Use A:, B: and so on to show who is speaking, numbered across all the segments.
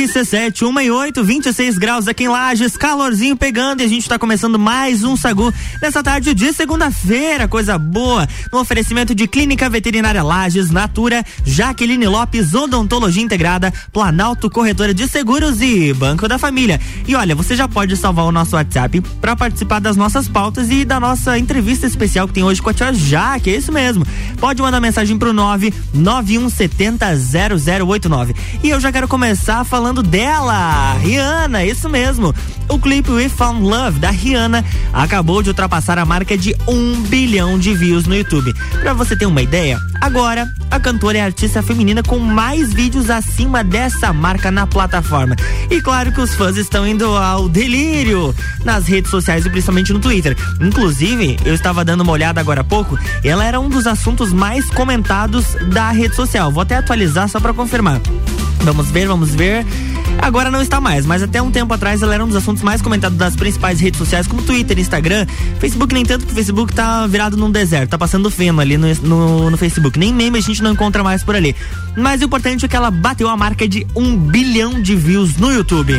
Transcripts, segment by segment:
A: RC7, 1 e 8, 26 graus aqui em Lages, calorzinho pegando e a gente está começando mais um Sagu nessa tarde de segunda-feira, coisa boa. No oferecimento de Clínica Veterinária Lages, Natura, Jaqueline Lopes, Odontologia Integrada, Planalto Corretora de Seguros e Banco da Família. E olha, você já pode salvar o nosso WhatsApp para participar das nossas pautas e da nossa entrevista especial que tem hoje com a tia Jaque, é isso mesmo. Pode mandar mensagem pro 99170 0089. E eu já quero começar falando falando dela, Rihanna, isso mesmo. O clipe We Found Love da Rihanna acabou de ultrapassar a marca de um bilhão de views no YouTube. Pra você ter uma ideia, agora a cantora é a artista feminina com mais vídeos acima dessa marca na plataforma. E claro que os fãs estão indo ao delírio nas redes sociais e principalmente no Twitter. Inclusive, eu estava dando uma olhada agora há pouco, ela era um dos assuntos mais comentados da rede social. Vou até atualizar só para confirmar. Vamos ver, vamos ver. Agora não está mais, mas até um tempo atrás ela era um dos assuntos mais comentados das principais redes sociais, como Twitter, Instagram. Facebook, nem tanto, que o Facebook tá virado num deserto, tá passando feno ali no, no, no, Facebook. Nem meme a gente não encontra mais por ali. Mas o importante é que ela bateu a marca de um bilhão de views no YouTube.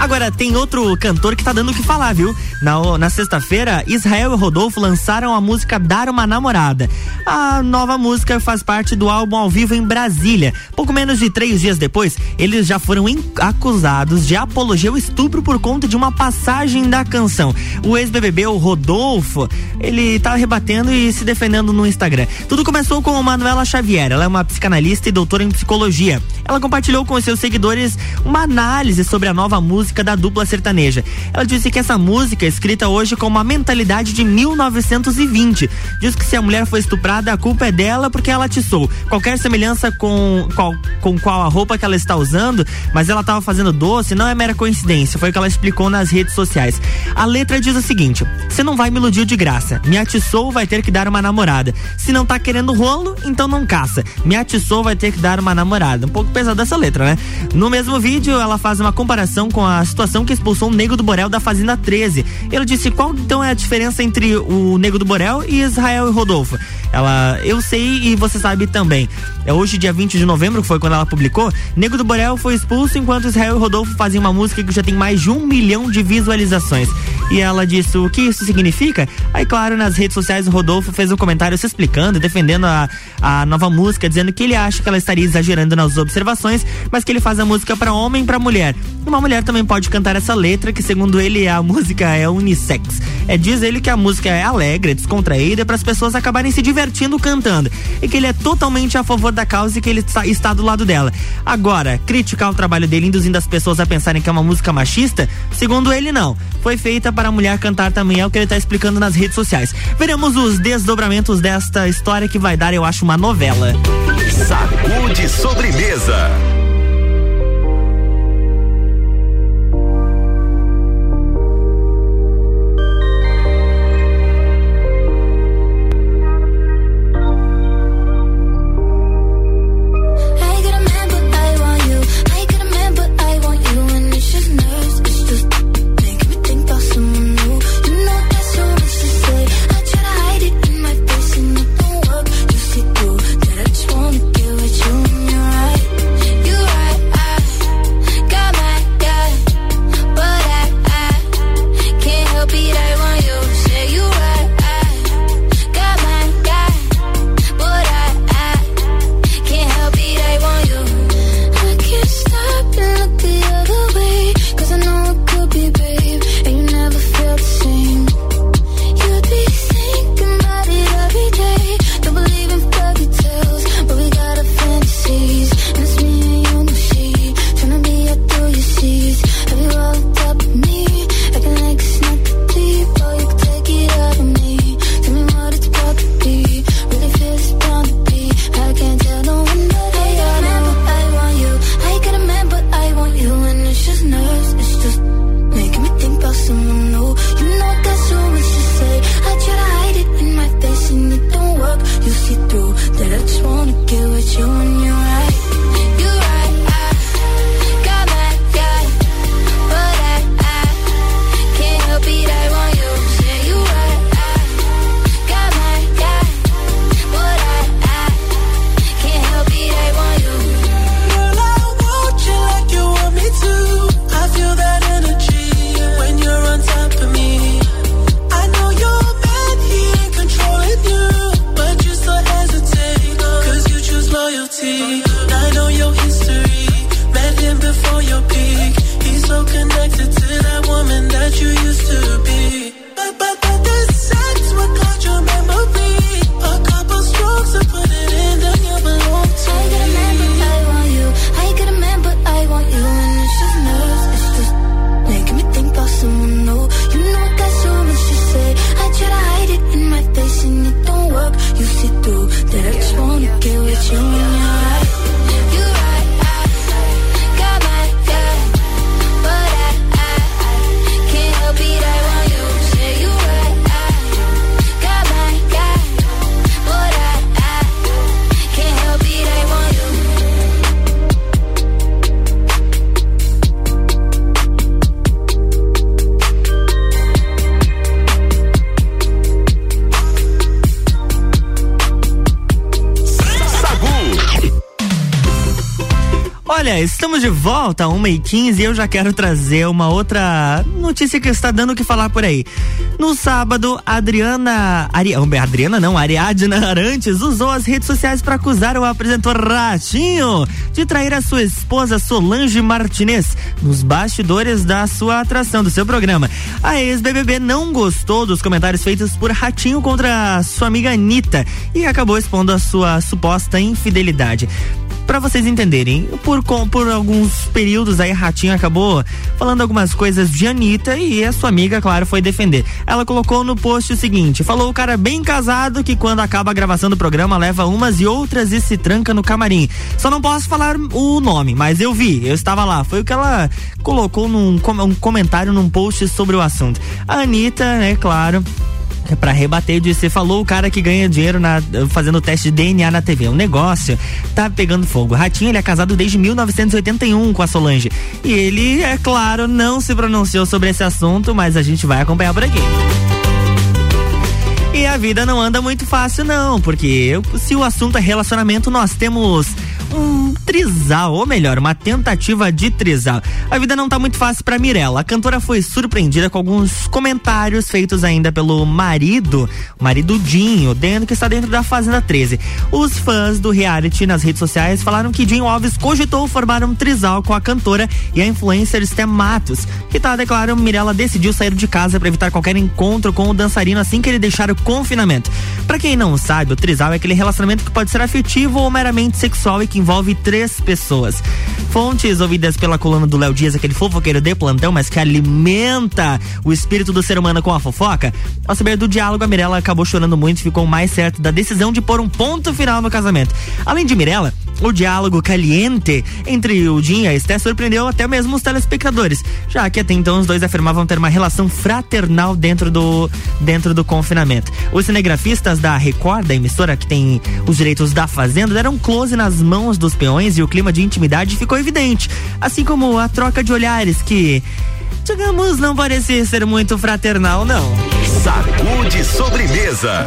A: Agora, tem outro cantor que tá dando o que falar, viu? Na, na sexta-feira, Israel e Rodolfo lançaram a música Dar uma Namorada. A nova música faz parte do álbum ao vivo em Brasília. Pouco menos de três dias depois, eles já foram acusados de apologia ao estupro por conta de uma passagem da canção. O ex-BBB, o Rodolfo, ele tá rebatendo e se defendendo no Instagram. Tudo começou com Manuela Xavier. Ela é uma psicanalista e doutora em psicologia. Ela compartilhou com seus seguidores uma análise sobre a nova música música da dupla sertaneja. Ela disse que essa música é escrita hoje com uma mentalidade de 1920. Diz que se a mulher foi estuprada, a culpa é dela porque ela atiçou. Qualquer semelhança com qual, com qual a roupa que ela está usando, mas ela estava fazendo doce, não é mera coincidência. Foi o que ela explicou nas redes sociais. A letra diz o seguinte: Você não vai me iludir de graça. Me atiçou, vai ter que dar uma namorada. Se não tá querendo rolo, então não caça. Me atiçou, vai ter que dar uma namorada. Um pouco pesada essa letra, né? No mesmo vídeo, ela faz uma comparação com a situação que expulsou o Nego do Borel da Fazenda 13. Ele disse qual então é a diferença entre o Nego do Borel e Israel e Rodolfo. Ela, eu sei e você sabe também. É hoje, dia 20 de novembro, que foi quando ela publicou. Nego do Borel foi expulso enquanto Israel e Rodolfo faziam uma música que já tem mais de um milhão de visualizações. E ela disse o que isso significa. Aí, claro, nas redes sociais, o Rodolfo fez um comentário se explicando, defendendo a, a nova música, dizendo que ele acha que ela estaria exagerando nas observações, mas que ele faz a música para homem e para mulher. Uma mulher também pode cantar essa letra, que segundo ele a música é unissex. É, diz ele que a música é alegre, descontraída, para as pessoas acabarem se divertindo cantando. E que ele é totalmente a favor da causa e que ele está do lado dela. Agora, criticar o trabalho dele induzindo as pessoas a pensarem que é uma música machista, segundo ele, não. Foi feita para a mulher cantar também, é o que ele está explicando nas redes sociais. Veremos os desdobramentos desta história que vai dar, eu acho, uma novela.
B: Sacude sobremesa.
A: Volta, 1h15, e eu já quero trazer uma outra notícia que está dando o que falar por aí. No sábado, Adriana. Ari, Adriana não, Ariadna Arantes usou as redes sociais para acusar o apresentador Ratinho de trair a sua esposa Solange Martinez nos bastidores da sua atração, do seu programa. A ex-BBB não gostou dos comentários feitos por Ratinho contra sua amiga Anitta e acabou expondo a sua suposta infidelidade para vocês entenderem, por, por alguns períodos aí, Ratinho acabou falando algumas coisas de Anitta e a sua amiga, claro, foi defender. Ela colocou no post o seguinte: falou o cara bem casado que quando acaba a gravação do programa leva umas e outras e se tranca no camarim. Só não posso falar o nome, mas eu vi, eu estava lá. Foi o que ela colocou num um comentário num post sobre o assunto. A Anitta, é né, claro para rebater disse, falou o cara que ganha dinheiro na, fazendo teste de DNA na TV. O negócio tá pegando fogo. Ratinho, ele é casado desde 1981 com a Solange. E ele, é claro, não se pronunciou sobre esse assunto, mas a gente vai acompanhar por aqui. E a vida não anda muito fácil, não, porque se o assunto é relacionamento, nós temos um trisal, ou melhor, uma tentativa de trisal. A vida não tá muito fácil para Mirella. A cantora foi surpreendida com alguns comentários feitos ainda pelo marido, o marido Dinho, dentro que está dentro da Fazenda 13. Os fãs do reality nas redes sociais falaram que Dinho Alves cogitou formar um trisal com a cantora e a influencer Stem Matos, que tá declarando Mirella decidiu sair de casa para evitar qualquer encontro com o dançarino assim que ele deixar o confinamento. Para quem não sabe, o trisal é aquele relacionamento que pode ser afetivo ou meramente sexual e que envolve três pessoas. Fontes ouvidas pela coluna do Léo Dias, aquele fofoqueiro de plantão, mas que alimenta o espírito do ser humano com a fofoca. Ao saber do diálogo, a Mirella acabou chorando muito e ficou mais certo da decisão de pôr um ponto final no casamento. Além de Mirella, o diálogo caliente entre o Jim e a Esté surpreendeu até mesmo os telespectadores, já que até então os dois afirmavam ter uma relação fraternal dentro do, dentro do confinamento. Os cinegrafistas da Record, da emissora que tem os direitos da Fazenda, deram close nas mãos dos peões e o clima de intimidade ficou evidente, assim como a troca de olhares que digamos, não parecia ser muito fraternal, não.
B: Sacude sobremesa.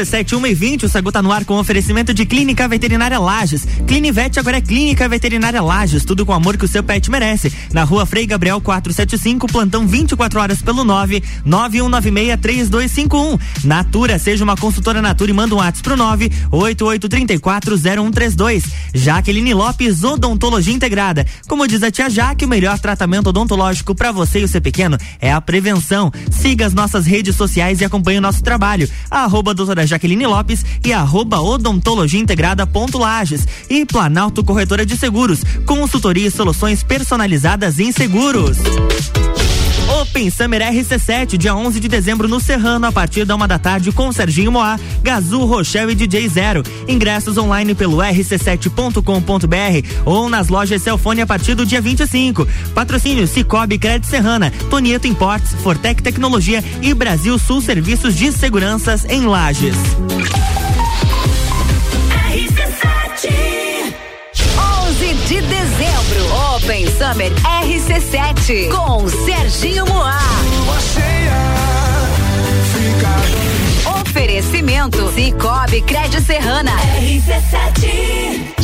A: RC7 1 e 20, o Sagu tá no ar com oferecimento de Clínica Veterinária Lages. Clinivete agora é Clínica Veterinária Lages, tudo com o amor que o seu pet merece. Na rua Frei Gabriel 475, plantão 24 horas pelo 9 91963251. Natura, seja uma consultora Natura e manda um WhatsApp pro 9 88340132. Jaqueline Lopes, Odontologia Integrada. Como diz a tia Jaque, o melhor tratamento odontológico para você e o seu pequeno é a prevenção. Siga as nossas redes sociais e acompanhe o nosso trabalho. Arroba doutora Jaqueline Lopes e arroba odontologia integrada ponto Lages. E Planalto Corretora de Seguros, consultoria e soluções personalizadas em seguros. Open Summer RC7, dia 11 de dezembro no Serrano, a partir da uma da tarde com Serginho Moá, Gazul, Rochelle e DJ Zero. Ingressos online pelo rc7.com.br ou nas lojas Celfone a partir do dia 25. Patrocínio Cicobi Crédito Serrana, Tonieto Importes, Fortec Tecnologia e Brasil Sul Serviços de Seguranças em Lages.
C: 11 de dezembro, Open Summer RC7 com Serginho Moá. Oferecimento Cicobi Crédito Serrana. RC7.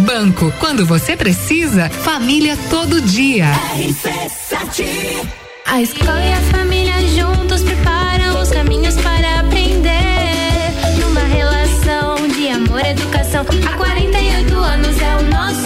D: Banco, quando você precisa, família todo dia.
E: A escola e a família juntos preparam os caminhos para aprender. Numa relação de amor e educação. Há 48 anos é o nosso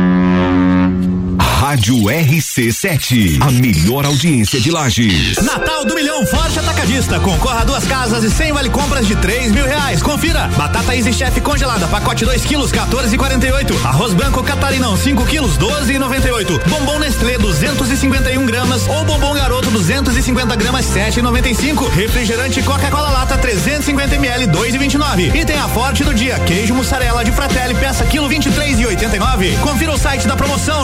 B: Rádio RC7, a melhor audiência de Lages.
F: Natal do Milhão Forte Atacadista. Concorra a duas casas e 100 vale compras de 3 mil reais. Confira. Batata Easy Chef congelada, pacote 2 quilos, 14,48. Arroz branco Catarinão, 5 quilos, 12,98. Bombom Nestlé, 251 gramas. Ou bombom garoto, 250 gramas, 7,95. Refrigerante Coca-Cola Lata, 350 ml, 2,29. E tem a Forte do dia, queijo mussarela de Fratelli, peça quilo 23,89. Confira o site da promoção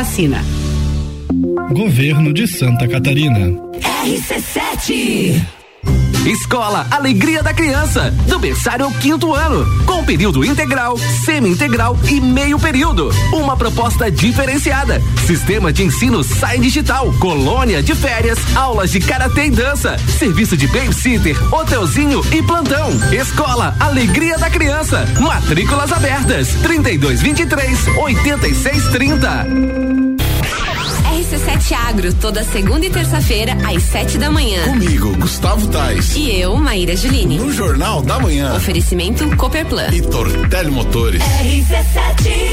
G: Governo de Santa Catarina.
H: RC7 Escola Alegria da Criança, do berçário ao quinto ano, com período integral, semi-integral e meio período. Uma proposta diferenciada. Sistema de ensino Sai Digital, colônia de férias, aulas de karatê e dança, serviço de babysitter, hotelzinho e plantão. Escola Alegria da Criança, matrículas abertas. 3223 8630.
I: RC7 Agro, toda segunda e terça-feira, às sete da manhã.
J: Comigo, Gustavo Tais.
I: E eu, Maíra Juline.
J: No Jornal da Manhã.
I: Oferecimento Cooperplan.
J: E Tortelli Motores.
H: RC7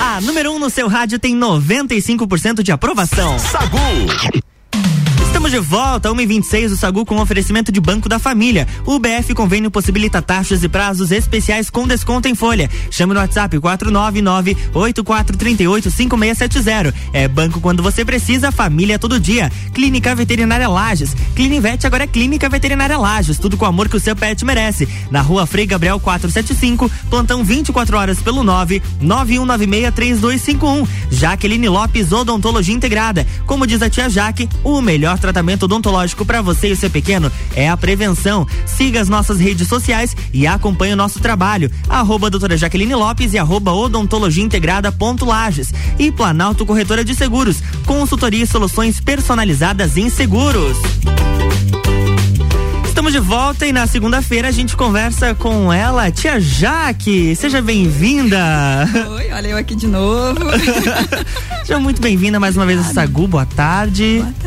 A: A número 1 um no seu rádio tem 95% de aprovação.
B: Sagu.
A: De volta, 1h26 do Sagu com oferecimento de Banco da Família. O BF Convênio possibilita taxas e prazos especiais com desconto em folha. Chame no WhatsApp 499-8438-5670. É banco quando você precisa, família todo dia. Clínica Veterinária Lages. Clinivete agora é Clínica Veterinária Lages. Tudo com o amor que o seu pet merece. Na rua Frei Gabriel 475, plantão 24 horas pelo 9 91963251. Jaqueline Lopes, Odontologia Integrada. Como diz a tia Jaque, o melhor tratamento odontológico para você e o seu pequeno é a prevenção. Siga as nossas redes sociais e acompanhe o nosso trabalho. Arroba doutora Jaqueline Lopes e arroba odontologia integrada ponto Lages. E Planalto Corretora de Seguros. Consultoria e soluções personalizadas em seguros. Estamos de volta e na segunda-feira a gente conversa com ela, tia Jaque. Seja bem-vinda.
K: Oi, olha eu aqui de novo.
A: Seja muito bem-vinda mais uma vez a Sagu. Boa tarde.
K: Boa tarde.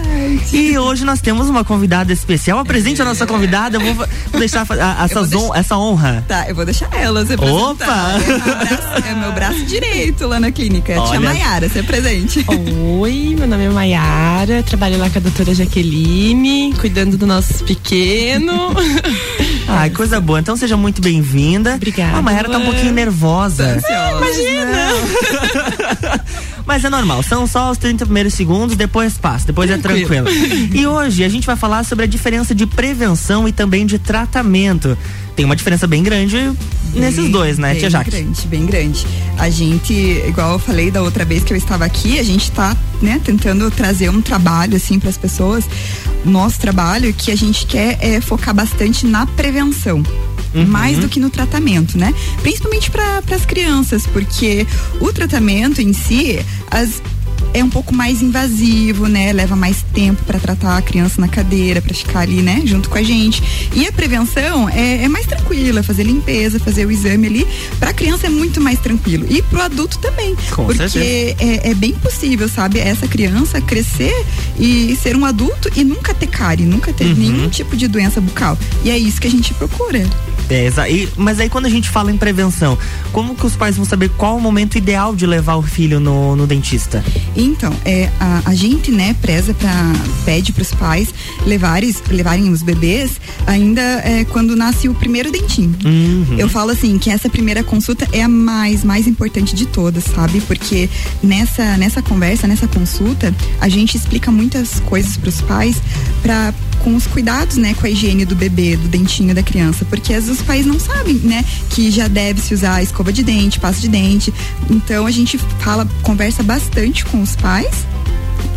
A: E hoje nós temos uma convidada especial. Apresente a nossa convidada. Eu vou deixar a, a, essa, deixar... essa, honra.
K: Tá, eu vou deixar ela se apresentar.
A: Opa!
K: É meu braço, é meu braço direito lá na clínica. Olha. Tia Maiara, se presente.
L: Oi, meu nome é Maiara. Trabalho lá com a doutora Jaqueline, cuidando do nosso pequeno.
A: Ai, coisa boa. Então seja muito bem-vinda.
L: Obrigada.
A: A Mayara tá um pouquinho nervosa.
L: Imagina!
A: Mas é normal, são só os 30 primeiros segundos, depois passa, depois tranquilo. é tranquilo. E hoje a gente vai falar sobre a diferença de prevenção e também de tratamento. Tem uma diferença bem grande nesses bem, dois, né, Tia Jaque?
K: Bem grande, bem grande. A gente, igual eu falei da outra vez que eu estava aqui, a gente está né, tentando trazer um trabalho assim para as pessoas. Nosso trabalho que a gente quer é focar bastante na prevenção. Uhum. mais do que no tratamento, né? Principalmente para as crianças, porque o tratamento em si, as é um pouco mais invasivo, né? Leva mais tempo para tratar a criança na cadeira, para ficar ali, né? Junto com a gente. E a prevenção é, é mais tranquila, fazer limpeza, fazer o exame ali. Para a criança é muito mais tranquilo e para o adulto também,
A: com
K: porque é, é, bem possível, sabe? Essa criança crescer e ser um adulto e nunca ter cárie, nunca ter uhum. nenhum tipo de doença bucal. E é isso que a gente procura.
A: É, e, mas aí quando a gente fala em prevenção, como que os pais vão saber qual o momento ideal de levar o filho no, no dentista?
K: Então, é, a, a gente, né, preza para pede para os pais levarem, levarem os bebês ainda é, quando nasce o primeiro dentinho.
A: Uhum.
K: Eu falo assim que essa primeira consulta é a mais mais importante de todas, sabe? Porque nessa nessa conversa, nessa consulta, a gente explica muitas coisas para os pais para com os cuidados, né, com a higiene do bebê, do dentinho da criança, porque às vezes os pais não sabem, né, que já deve se usar escova de dente, pasta de dente. Então a gente fala, conversa bastante com os pais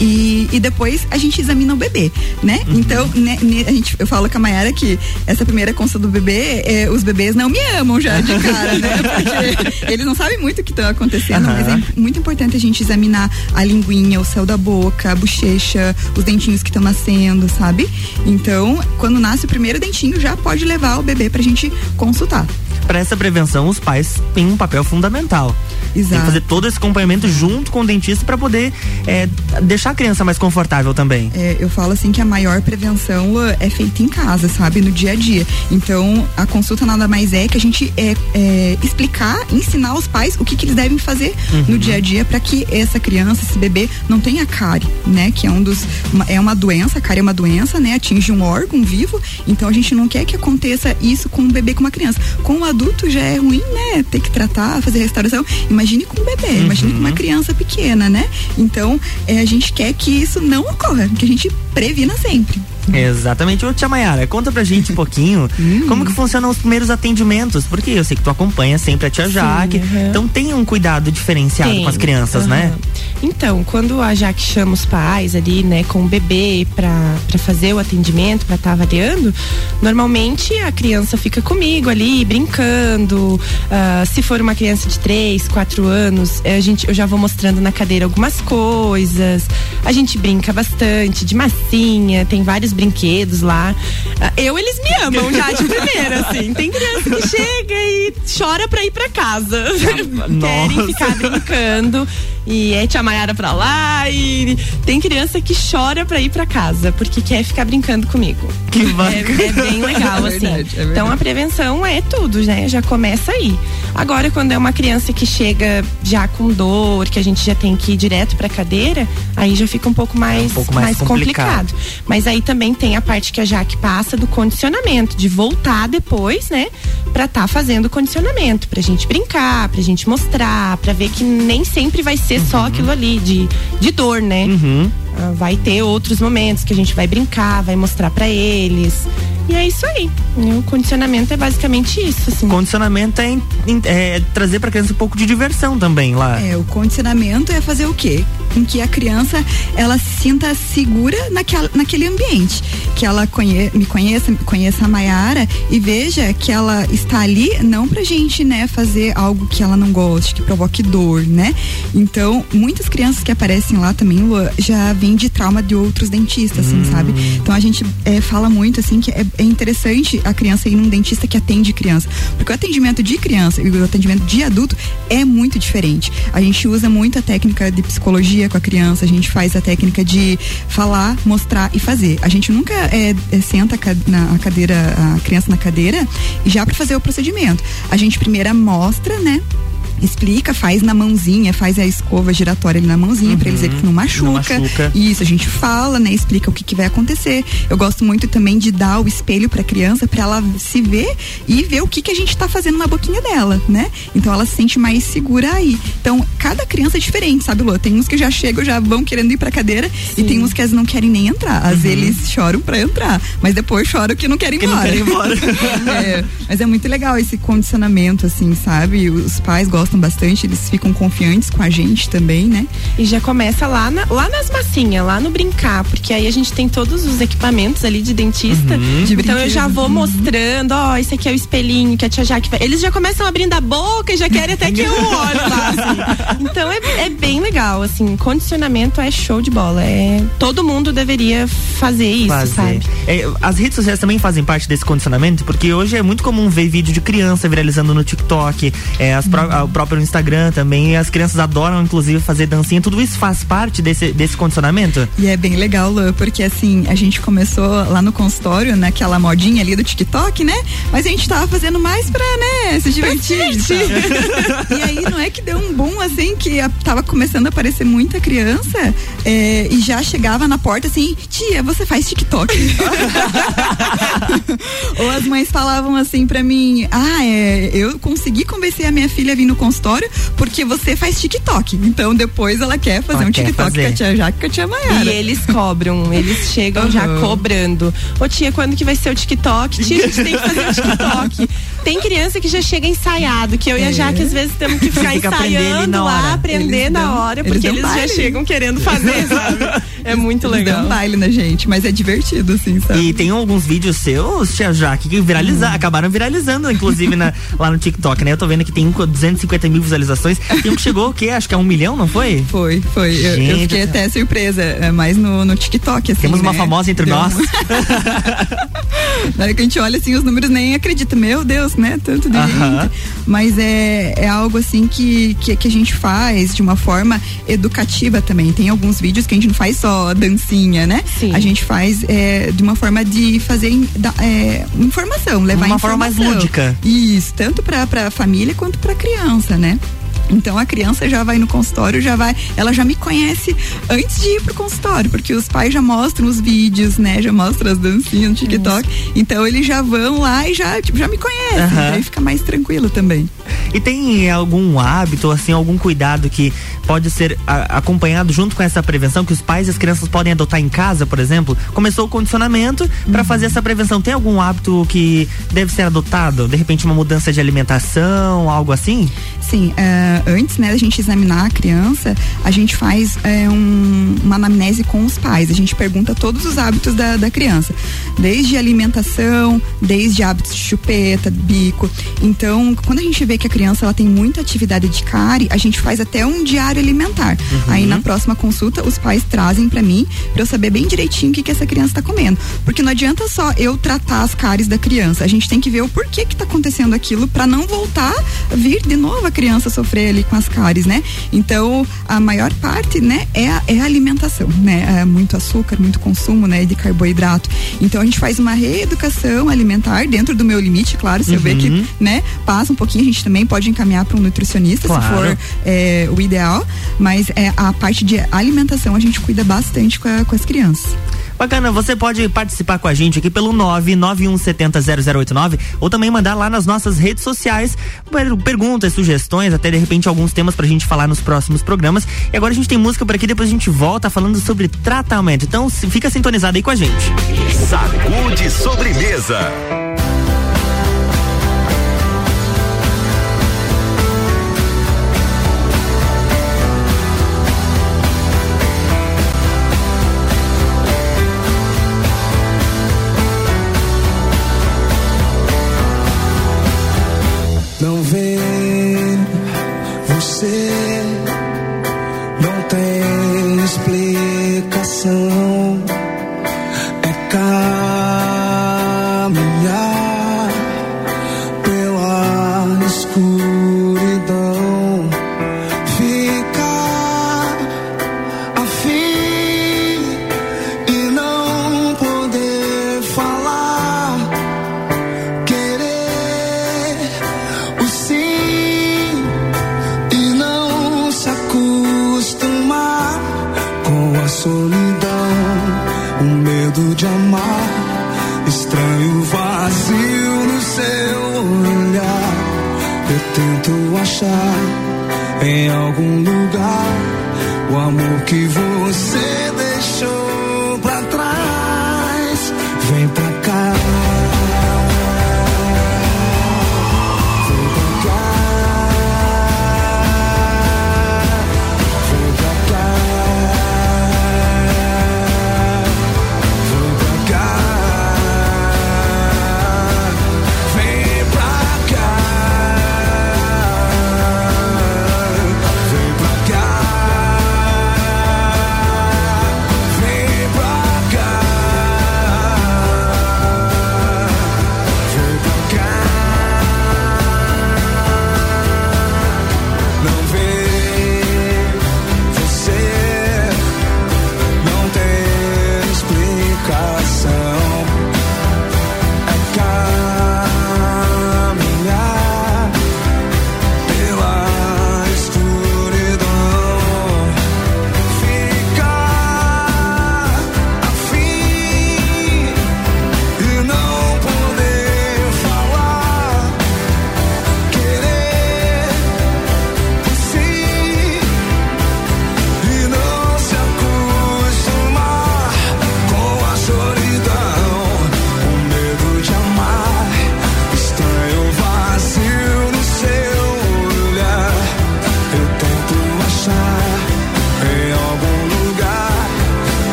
K: e, e depois a gente examina o bebê, né? Uhum. Então, né, a gente, eu falo com a Mayara que essa primeira consulta do bebê, é, os bebês não me amam já de cara, né? Porque eles não sabem muito o que está acontecendo, uhum. mas é muito importante a gente examinar a linguinha, o céu da boca, a bochecha, os dentinhos que estão nascendo, sabe? Então, quando nasce o primeiro dentinho, já pode levar o bebê pra gente consultar.
A: para essa prevenção os pais têm um papel fundamental.
K: Exato.
A: Tem que fazer todo esse acompanhamento junto com o dentista para poder é, deixar a criança mais confortável também.
K: É, eu falo assim que a maior prevenção é feita em casa, sabe? No dia a dia. Então, a consulta nada mais é que a gente é, é, explicar, ensinar aos pais o que, que eles devem fazer
A: Uhum.
K: no dia a dia para que essa criança, esse bebê, não tenha cárie, né? Que é um dos. uma- é uma doença, a cárie é uma doença, né? Atinge um órgão vivo. Então a gente não quer que aconteça isso com um bebê com uma criança. Com um adulto já é ruim, né? Ter que tratar, fazer restauração. Imagine com um bebê, imagine com uma criança pequena, né? Então, é, a gente quer que isso não ocorra, que a gente previna sempre.
A: Exatamente. Ô, tia Mayara, conta pra gente um pouquinho
K: Hum.
A: como que funcionam os primeiros atendimentos, porque eu sei que tu acompanha sempre a tia Jaque,
L: aham.
A: então tem um cuidado diferenciado
L: Tem,
A: com as crianças, né?
L: Então, quando a Jaque chama os pais ali, né, com o bebê pra, pra fazer o atendimento, pra estar avaliando, normalmente a criança fica comigo ali, brincando. ah, se for uma criança de 3, 4 anos, eh, a gente, eu já vou mostrando na cadeira algumas coisas. A gente brinca bastante de massinha, tem vários brinquedos lá. Ah, eu, eles me amam já de primeira, assim. Tem criança que chega e chora pra ir pra casa. Querem
A: Nossa.
L: ficar brincando. E é tia Maiara pra lá. E tem criança que chora pra ir pra casa, porque quer ficar brincando comigo.
A: Que
L: É,
A: bacana.
L: é bem legal,
K: É
L: assim.
K: verdade, é
L: então a prevenção é tudo, né? Já começa aí. Agora, quando é uma criança que chega já com dor, que a gente já tem que ir direto pra cadeira, aí já fica um pouco mais,
A: É um pouco mais complicado.
L: Mas aí também tem a parte que a Jaque passa do condicionamento, de voltar depois, né? Pra tá fazendo o condicionamento, pra gente brincar, pra gente mostrar, pra ver que nem sempre vai ser só aquilo ali de, de dor, né?
A: Uhum.
L: Ah, vai ter outros momentos que a gente vai brincar, vai mostrar pra eles. E é isso aí. O condicionamento é basicamente isso, assim.
A: Condicionamento é, é trazer pra criança um pouco de diversão também lá.
K: É, o condicionamento é fazer o quê? Com que a criança ela se sinta segura naquela, naquele ambiente. Que ela conhe, me conheça, conheça a Maiara e veja que ela está ali não pra gente, né, fazer algo que ela não goste, que provoque dor, né? Então, muitas crianças que aparecem lá também, Lua, já vêm de trauma de outros dentistas, assim, sabe? Então a gente é, fala muito, assim, que é, é interessante a criança ir num dentista que atende criança. Porque o atendimento de criança e o atendimento de adulto é muito diferente. A gente usa muito a técnica de psicologia com a criança, a gente faz a técnica de falar, mostrar e fazer. A gente nunca é, é, senta a na cadeira, a criança na cadeira já para fazer o procedimento. A gente primeiro mostra, né? Explica, faz na mãozinha, faz a escova giratória ali na mãozinha pra eles verem que não machuca.
A: Uhum. machuca.
K: Isso, a gente fala, né? Explica o que, que vai acontecer. Eu gosto muito também de dar o espelho pra criança, pra ela se ver e ver o que, que a gente tá fazendo na boquinha dela, né? Então ela se sente mais segura aí. Então, cada criança é diferente, sabe, Lô? Tem uns que já chegam, já vão querendo ir pra cadeira e tem uns que às vezes não querem nem entrar. Às vezes eles choram pra entrar, mas depois choram que não querem ir
A: Que não
K: embora.
A: querem embora.
K: É, mas é muito legal esse condicionamento, assim, sabe? Os pais gostam bastante, eles ficam confiantes com a gente também, né?
L: E já começa lá, na- lá nas massinhas, lá no brincar, porque aí a gente tem todos os equipamentos ali de dentista.
K: Uhum. De
L: então eu já vou
K: Uhum.
L: mostrando, ó, esse aqui é o espelhinho que a tia Jaque vai. Eles já começam abrindo a boca e já querem até que eu olhe lá, assim. Então é, é bem legal, assim, condicionamento é show de bola. É, todo mundo deveria fazer isso,
A: fazer.
L: sabe?
A: É, as redes sociais também fazem parte desse condicionamento, porque hoje é muito comum ver vídeo de criança viralizando no TikTok, é, as
L: Uhum.
A: o próprio Instagram também, e as crianças adoram, inclusive, fazer dancinha. Tudo isso faz parte desse, desse condicionamento?
K: E é bem legal, Lô, porque assim, a gente começou lá no consultório, naquela modinha ali do TikTok, né? Mas a gente tava fazendo mais pra, né, se divertir. e aí não é que deu um boom assim, que a- tava começando a aparecer muita criança é, e já chegava na porta assim, tia, você faz TikTok. Ou as mães falavam assim pra mim, ah, é, eu consegui convencer a minha filha a vir no consultório porque você faz TikTok. Então depois ela quer fazer
A: Ela
K: um
A: quer
K: TikTok
A: fazer.
K: com a tia Jaque e com a tia Maiara.
L: E eles cobram, eles chegam já
K: Aham.
L: cobrando. Ô tia, quando que vai ser o TikTok? Tia, a gente tem que fazer o TikTok. Tem criança que já chega ensaiado, que eu e a
K: É.
L: Jaque às vezes temos que ficar
A: Fica
L: ensaiando lá, aprender na hora,
K: eles
L: porque eles já chegam querendo fazer, sabe? É muito
K: Eles
L: legal.
K: dão um baile na gente, mas é divertido, assim, sabe?
A: E tem alguns vídeos seus, Tia Jaque, que viraliza, acabaram viralizando, inclusive, na- lá no TikTok, né? Eu tô vendo que tem um com 250 mil visualizações. Tem um que chegou, o quê? Acho que é um milhão, não foi?
K: Foi, foi. Eu, eu
A: Gente,
K: fiquei até surpresa, é, mais no, no TikTok, assim.
A: Temos uma
K: né?
A: famosa entre
K: Deu
A: nós.
K: um- Na hora que a gente olha assim, os números nem acredita. Meu Deus, né? Tanto de
A: Aham.
K: gente. Mas é, é algo assim que, que, que a gente faz de uma forma educativa também. Tem alguns vídeos que a gente não faz só dancinha, né?
L: Sim.
K: A gente faz é, de uma forma de fazer é, informação, levar
A: Uma forma mais
K: informação.
A: lúdica.
K: Isso, tanto pra, pra família quanto pra criança, né? Então a criança já vai no consultório, já vai, ela já me conhece antes de ir pro consultório, porque os pais já mostram os vídeos, né? Já mostram as dancinhas no TikTok. Então eles já vão lá e já, tipo, já me conhecem.
A: Aham.
K: Aí fica mais tranquilo também.
A: E tem algum hábito, assim, algum cuidado que pode ser a- acompanhado junto com essa prevenção que os pais e as crianças podem adotar em casa, por exemplo? Começou o condicionamento para fazer essa prevenção. Tem algum hábito que deve ser adotado? De repente uma mudança de alimentação, algo assim?
K: Sim, é, antes né, da gente examinar a criança, a gente faz é, um- uma anamnese com os pais. A gente pergunta todos os hábitos da, da criança, desde alimentação, desde hábitos de chupeta, bico. Então, quando a gente vê que a criança ela tem muita atividade de cárie, a gente faz até um diário alimentar. Aí na próxima consulta, os pais trazem pra mim pra eu saber bem direitinho o que, que essa criança tá comendo. Porque não adianta só eu tratar as cáries da criança. A gente tem que ver o porquê que tá acontecendo aquilo pra não voltar a vir de novo a criança sofrer ali com as cáries, né? Então, a maior parte, né, é a, é a alimentação, né? É muito açúcar, muito consumo, né, de carboidrato. Então, a gente faz uma reeducação alimentar dentro do meu limite, claro, se eu ver que,
A: Uhum.
K: né, passa um pouquinho, a gente também pode encaminhar para um nutricionista,
A: Claro.
K: se for é, o ideal, mas é, a parte de alimentação a gente cuida bastante com, a- com as crianças.
A: Bacana, você pode participar com a gente aqui pelo 991700089 ou também mandar lá nas nossas redes sociais per- perguntas, sugestões, até de repente alguns temas pra gente falar nos próximos programas. E agora a gente tem música por aqui, depois a gente volta falando sobre tratamento. Então fica sintonizado aí com a gente.
B: Sacude sobremesa.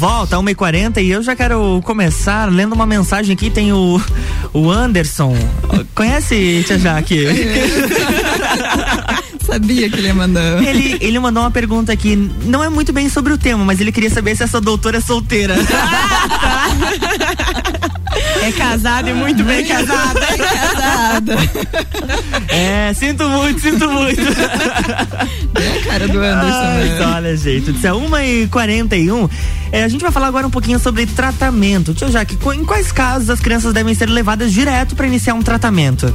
A: Volta, 1h40 e eu já quero começar lendo uma mensagem aqui. Tem o, o Anderson. Conhece, Tia Jaque?
K: Sabia que ele ia mandar.
A: Ele, ele mandou uma pergunta aqui, não é muito bem sobre o tema, mas ele queria saber se essa doutora é solteira.
L: É casada e muito bem casada.
K: Bem casada.
A: É, sinto muito, sinto muito.
K: É a cara do Anderson.
A: Ai,
K: né?
A: olha, gente, isso é 1h41. É, a gente vai falar agora um pouquinho sobre tratamento. Tio Jaque, qu- em quais casos as crianças devem ser levadas direto para iniciar um tratamento?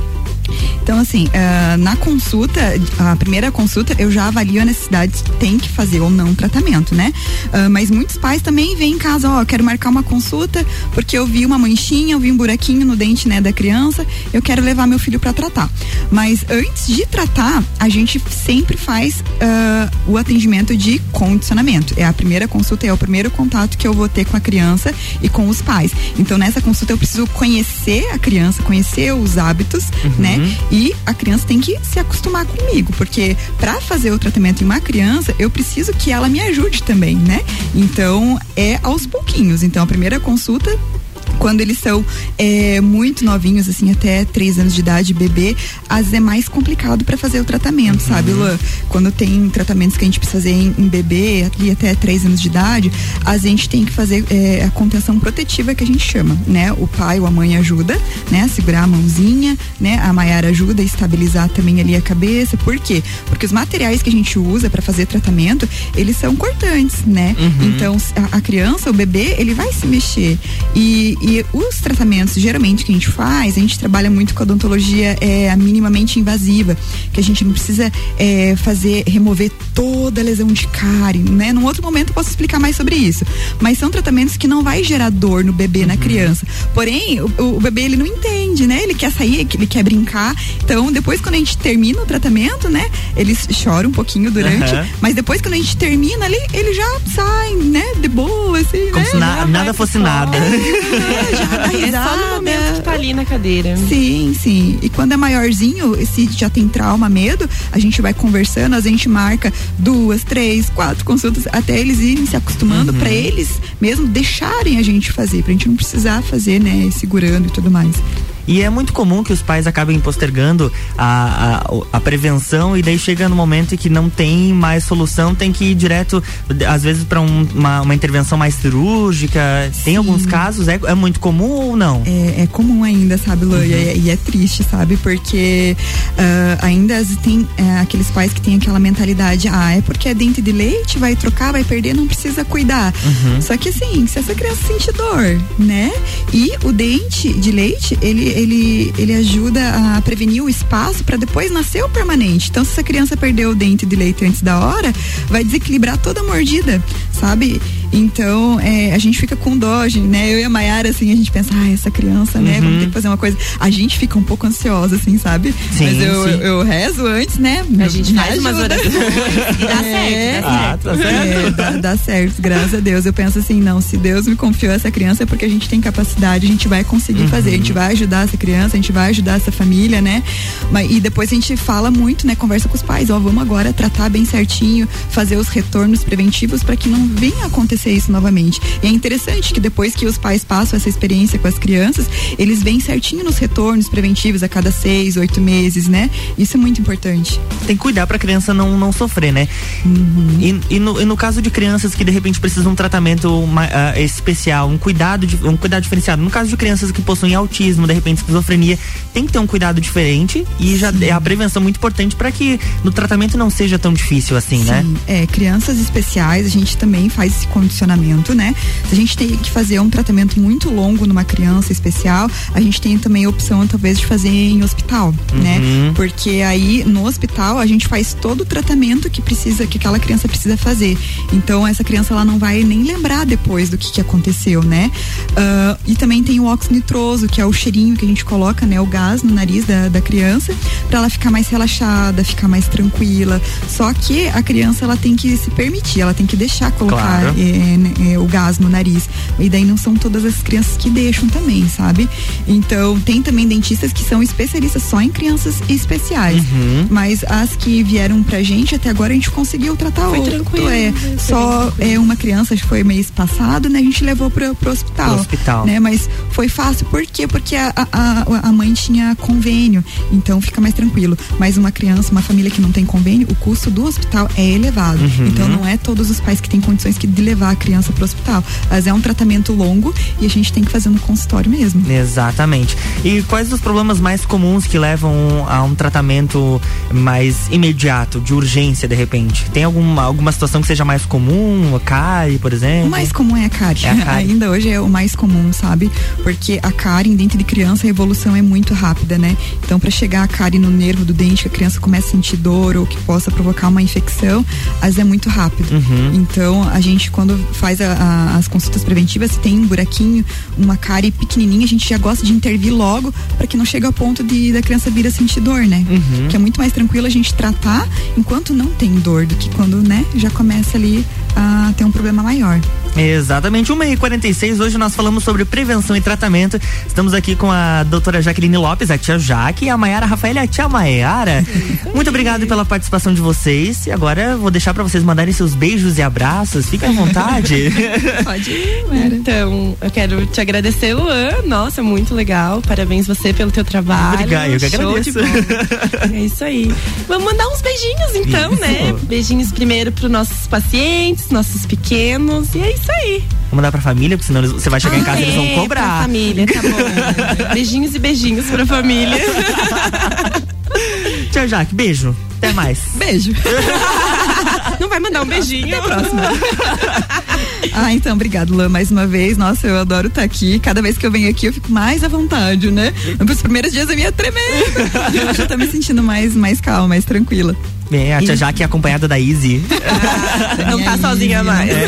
K: Então, assim, ah, na consulta, a primeira consulta, eu já avalio a necessidade se tem que fazer ou não tratamento, né? Ah, mas muitos pais também vêm em casa, ó, eu quero marcar uma consulta porque eu vi uma manchinha, eu vi um buraquinho no dente, né, da criança, eu quero levar meu filho para tratar. Mas antes de tratar, a gente sempre faz ah, o atendimento de condicionamento. É a primeira consulta, é o primeiro contato que eu vou ter com a criança e com os pais. Então, nessa consulta, eu preciso conhecer a criança, conhecer os hábitos, né? E a criança tem que se acostumar comigo, porque para fazer o tratamento em uma criança, eu preciso que ela me ajude também, né? Então, é aos pouquinhos. Então, a primeira consulta quando eles são é, muito novinhos, assim, até três anos de idade, bebê, às vezes é mais complicado para fazer o tratamento, sabe, Luan? Quando tem tratamentos que a gente precisa fazer em, em bebê, ali até três anos de idade, a gente tem que fazer é, a contenção protetiva que a gente chama, né? O pai ou a mãe ajuda, né? A segurar a mãozinha, né? A Maiara ajuda a estabilizar também ali a cabeça. Por quê? Porque os materiais que a gente usa para fazer tratamento, eles são cortantes, né?
M: Uhum.
K: Então, a, a criança, o bebê, ele vai se mexer. E, e os tratamentos, geralmente, que a gente faz, a gente trabalha muito com a odontologia é, minimamente invasiva, que a gente não precisa é, fazer, remover toda a lesão de cárie, né? Num outro momento eu posso explicar mais sobre isso. Mas são tratamentos que não vai gerar dor no bebê, na criança. Porém, o, o bebê, ele não entende, né? Ele quer sair, ele quer brincar. Então, depois, quando a gente termina o tratamento, né? Eles choram um pouquinho durante,
A: Aham.
K: mas depois, quando a gente termina ali, ele já sai, né? De boa, assim,
A: Como
K: né?
A: se na- nada fosse nada.
K: colo, já dá
L: É só no
K: risada.
L: momento que tá ali na cadeira.
K: Sim, sim. E quando é maiorzinho, se já tem trauma, medo, a gente vai conversando, a gente marca duas, três, quatro consultas até eles irem se acostumando
A: Uhum.
K: pra eles mesmo deixarem a gente fazer, pra gente não precisar fazer, né, segurando e tudo mais.
A: E é muito comum que os pais acabem postergando a, a, a prevenção e daí chega no momento em que não tem mais solução, tem que ir direto, às vezes, para uma, uma intervenção mais cirúrgica. Tem alguns casos, é, é muito comum ou não?
K: É, é comum ainda, sabe, Lu? E, é, e é triste, sabe? Porque ah, ainda tem é, aqueles pais que têm aquela mentalidade, ah, é porque é dente de leite, vai trocar, vai perder, não precisa cuidar.
M: Uhum.
K: Só que assim, se essa criança sente dor, né? E o dente de leite, ele, ele, ele ajuda a prevenir o espaço para depois nascer o permanente. Então, se essa criança perdeu o dente de leite antes da hora, vai desequilibrar toda a mordida, sabe? Então, é, a gente fica com dó, gente, né? Eu e a Mayara, assim, a gente pensa, ah, essa criança, né? Vamos
M: Uhum.
K: ter que fazer uma coisa. A gente fica um pouco ansiosa, assim, sabe?
M: Sim,
K: Mas eu,
M: sim.
K: eu, eu rezo antes, né?
L: A gente
K: Me
L: faz umas
K: ajuda.
L: orações e dá
K: É.
L: certo, dá certo.
A: tá certo.
K: É, dá, dá certo, graças a Deus. Eu penso assim, não, se Deus me confiou essa criança é porque a gente tem capacidade, a gente vai conseguir
A: Uhum.
K: fazer, a gente vai ajudar essa criança, a gente vai ajudar essa família, né? Mas, e depois a gente fala muito, né? Conversa com os pais, ó, vamos agora tratar bem certinho, fazer os retornos preventivos para que não venha acontecer isso novamente. E é interessante que depois que os pais passam essa experiência com as crianças, eles vêm certinho nos retornos preventivos a cada seis, oito meses, né? Isso é muito importante.
A: Tem que cuidar pra criança não, não sofrer, né? E, e no, e no caso de crianças que de repente precisam de um tratamento ma- ah, especial, um cuidado, de- um cuidado diferenciado. No caso de crianças que possuem autismo, de repente esquizofrenia, tem que ter um cuidado diferente e já é a prevenção muito importante para que no tratamento não seja tão difícil assim, né?
K: Sim, é, crianças especiais, a gente também faz esse condicionamento, né? Se a gente tem que fazer um tratamento muito longo numa criança especial, a gente tem também a opção, talvez, de fazer em hospital, né?
M: Uhum.
K: Porque aí, no hospital, a gente faz todo o tratamento que precisa, que aquela criança precisa fazer. Então, essa criança, ela não vai nem lembrar depois do que, que aconteceu, né? Ah, e também tem o óxido nitroso, que é o cheirinho que a gente coloca, né? O gás no nariz da, da criança, para ela ficar mais relaxada, ficar mais tranquila. Só que a criança, ela tem que se permitir, ela tem que deixar colocar
M: Claro.
K: Eh, né, é, o gás no nariz. E daí não são todas as crianças que deixam também, sabe? Então tem também dentistas que são especialistas só em crianças especiais.
A: Uhum.
K: Mas as que vieram pra gente até agora a gente conseguiu tratar
L: Foi
K: outro.
L: tranquilo,
K: É,
L: né?
K: só é, uma criança, acho que foi mês passado, né? A gente levou pro, pro hospital.
A: Pro hospital.
K: Né? Mas foi fácil, por quê? Porque a, a, a- a mãe tinha convênio, então fica mais tranquilo. Mas uma criança, uma família que não tem convênio, o custo do hospital é elevado.
A: Uhum.
K: Então não é todos os pais que têm condições que de levar a criança pro hospital. Mas é um tratamento longo e a gente tem que fazer no consultório mesmo.
A: Exatamente. E quais os problemas mais comuns que levam a um tratamento mais imediato, de urgência, de repente? Tem alguma, alguma situação que seja mais comum? Cárie, por exemplo?
K: O mais comum é a cárie.
A: É a cárie.
K: Ainda hoje é o mais comum, sabe? Porque a cárie em dente de criança, a evolução é muito rápida, né? Então, para chegar a cárie no nervo do dente, que a criança começa a sentir dor ou que possa provocar uma infecção, às vezes é muito rápido.
A: Uhum.
K: Então, a gente, quando faz a- a- as consultas preventivas, se tem um buraquinho, uma cárie pequenininha, a gente já gosta de intervir logo para que não chegue ao ponto de da criança vir a sentir dor, né?
A: Uhum.
K: Que é muito mais tranquilo a gente tratar enquanto não tem dor do que quando, né, já começa ali a ter um problema maior.
A: Exatamente, 1h46. Hoje nós falamos sobre prevenção e tratamento. Estamos aqui com a doutora Jaqueline Lopes, a tia Jaque, e a Maiara Rafael, a tia Maiara. Muito obrigado pela participação de vocês. E agora eu vou deixar para vocês mandarem seus beijos e abraços. Fiquem à vontade.
K: Pode ir, Mara.
L: Então, eu quero te agradecer, Luan. Nossa, muito legal. Parabéns você pelo teu trabalho.
A: Obrigado, eu que agradeço.
L: É isso aí. Vamos mandar uns beijinhos então,
A: Isso.
L: né? Beijinhos primeiro pros nossos pacientes, nossos pequenos. E é isso aí.
A: Vamos dar pra família, porque senão eles- você vai chegar em casa e eles vão
L: É, Pra
A: cobrar.
L: família, tá bom. beijinhos e beijinhos pra família.
A: Tia Jaque, beijo. Até mais.
K: Beijo.
L: Não vai mandar um beijinho?
K: Ah, então, obrigado, Lan, mais uma vez. Nossa, eu adoro estar aqui. Cada vez que eu venho aqui, eu fico mais à vontade, né? Nos primeiros dias eu ia tremendo. Eu já tô me sentindo mais, mais calma, mais tranquila.
A: É, a tia Jaque é acompanhada da Izzy.
L: Não tá sozinha mais.
K: É,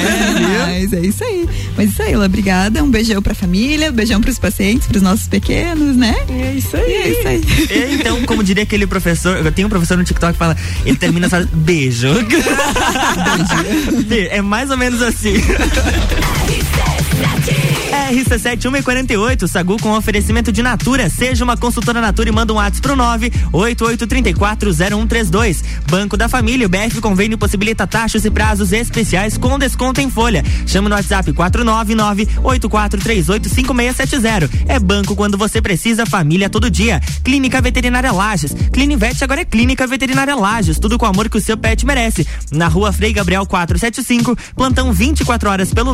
K: mas é isso aí. Mas isso aí, Lan, obrigada. Um beijão pra família, um beijão pros pacientes, pros nossos pequenos, né?
L: É isso aí.
K: É isso aí.
A: É, Então, como diria aquele professor, eu tenho um professor no TikTok que fala, ele termina essa beijo. Be- é mais ou menos assim. Success nature. RC7 148, Sagu com oferecimento de Natura. Seja uma consultora Natura e manda um WhatsApp pro 988340132. Banco da Família, o BF Convênio possibilita taxas e prazos especiais com desconto em folha. Chama no WhatsApp 499-8438-5670. É banco quando você precisa, família todo dia. Clínica Veterinária Lages. Clinivete agora é Clínica Veterinária Lages. Tudo com o amor que o seu pet merece. Na rua Frei Gabriel 475, plantão 24 horas pelo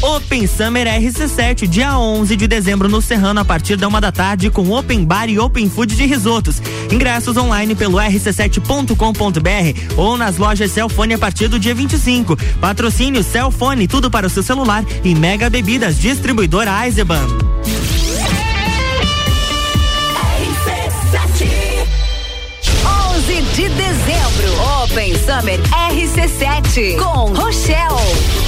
A: Open Summer RC7, dia 11 de dezembro no Serrano, a partir da uma da tarde, com Open Bar e Open Food de risotos. Ingressos online pelo rc7.com.br ou nas lojas Celfone a partir do dia 25. Patrocínio Celfone, tudo para o seu celular e Mega Bebidas, distribuidora.
C: 11 de dezembro, Open Summer RC7 com Rochelle.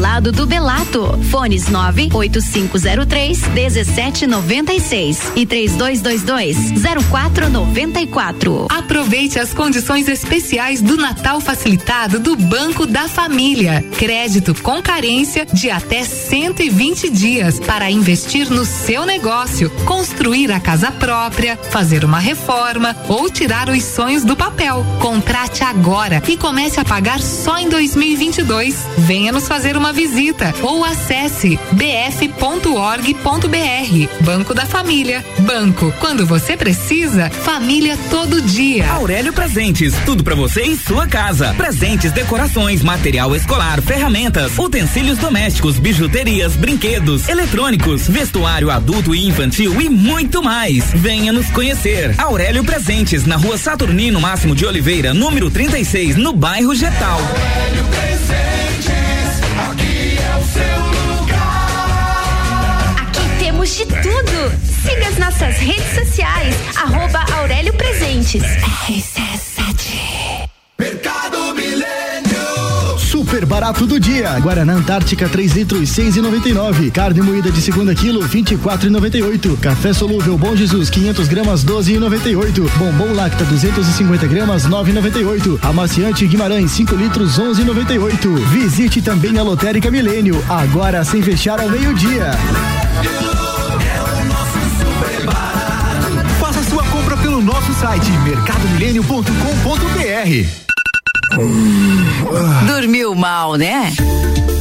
C: lado do Belato. Fones 98503 1796 e 3222 0494.
D: Aproveite as condições especiais do Natal facilitado do Banco da Família. Crédito com carência de até 120 dias para investir no seu negócio, construir a casa própria, fazer uma reforma ou tirar os sonhos do papel. Contrate agora e comece a pagar só em 2022. Venha nos fazer uma visita ou acesse bf.org.br. Banco da Família, Banco, quando você precisa, família todo dia.
M: Aurélio Presentes, tudo para você em sua casa. Presentes, decorações, material escolar, ferramentas, utensílios domésticos, bijuterias, brinquedos, eletrônicos, vestuário adulto e infantil e muito mais. Venha nos conhecer. Aurélio Presentes, na rua Saturnino Máximo de Oliveira, número 36, no bairro Getal.
N: Aurélio Presentes, seu lugar.
C: Aqui temos de tudo. Siga as nossas redes sociais, arroba Aurélio Presentes. RC7.
N: Mercado.
O: Super barato do dia. Guaraná Antártica 3 litros 6,99. Carne moída de segunda quilo 24,98. Café solúvel Bom Jesus 500 gramas 12,98. Bombom Lacta 250 gramas 9,98. Amaciante Guimarães 5 litros 11,98. Visite também a Lotérica Milênio agora sem fechar ao
F: compra pelo nosso site mercadomilênio.com.br.
P: Dormiu mal, né?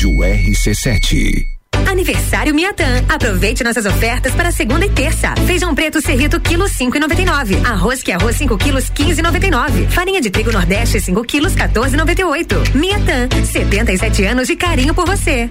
B: Rádio RC7.
Q: Aniversário Miatã. Aproveite nossas ofertas para segunda e terça. Feijão preto serrito quilo cinco e noventa e nove. Arroz que arroz 5 quilos quinze e noventa e nove. Farinha de trigo nordeste 5 quilos 14 e noventa e oito. Miatã, 77 anos de carinho por você.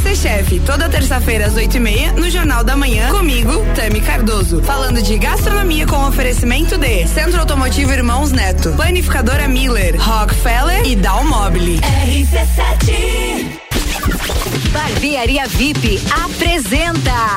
R: RC Chef, toda terça-feira às oito e meia, no Jornal da Manhã, comigo, Tami Cardoso. Falando de gastronomia com oferecimento de Centro Automotivo Irmãos Neto, Planificadora Miller, Rockefeller e Dalmobile.
C: RC7. Barbearia VIP apresenta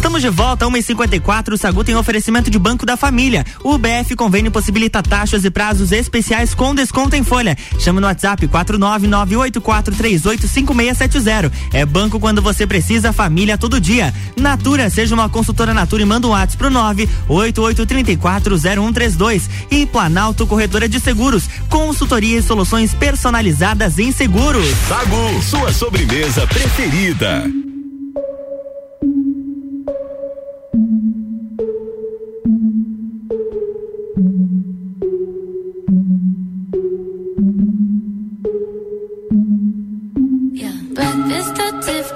A: Estamos de volta, 1h54. O Sagu tem oferecimento de Banco da Família. O BF Convênio possibilita taxas e prazos especiais com desconto em folha. Chama no WhatsApp 49984385670. É banco quando você precisa, família todo dia. Natura, seja uma consultora Natura e manda um WhatsApp pro 988340132. E Planalto Corretora de Seguros, consultoria e soluções personalizadas em seguros.
B: Sagu, sua sobremesa preferida.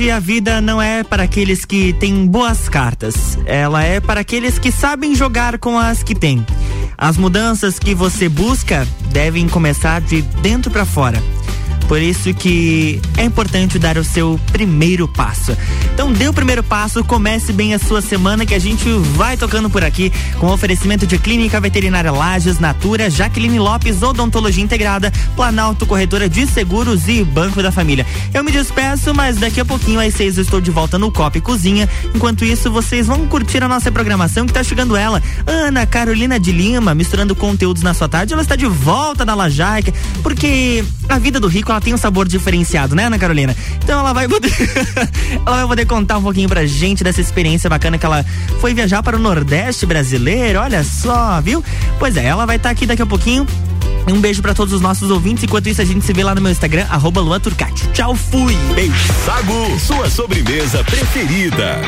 A: hoje a vida não é para aqueles que têm boas cartas, ela é para aqueles que sabem jogar com as que têm. As mudanças que você busca devem começar de dentro para fora por isso que é importante dar o seu primeiro passo. Então dê o primeiro passo, comece bem a sua semana que a gente vai tocando por aqui com oferecimento de Clínica Veterinária Lages, Natura, Jaqueline Lopes, Odontologia Integrada, Planalto Corretora de Seguros e Banco da Família. Eu me despeço, mas daqui a pouquinho às seis eu estou de volta no Copa Cozinha. Enquanto isso, vocês vão curtir a nossa programação que está chegando ela, Ana Carolina de Lima, misturando conteúdos na sua tarde. Ela está de volta na Lajaica, porque a vida do rico ela tem um sabor diferenciado, né, Ana Carolina? Então ela vai poder, ela vai poder contar um pouquinho pra gente dessa experiência bacana que ela foi viajar para o Nordeste brasileiro. Olha só, viu? Pois é, ela vai estar tá aqui daqui a pouquinho. Um beijo para todos os nossos ouvintes. Enquanto isso, a gente se vê lá no meu Instagram, arroba Luan Turcati. Tchau, fui. Beijo.
S: Sago, sua sobremesa preferida.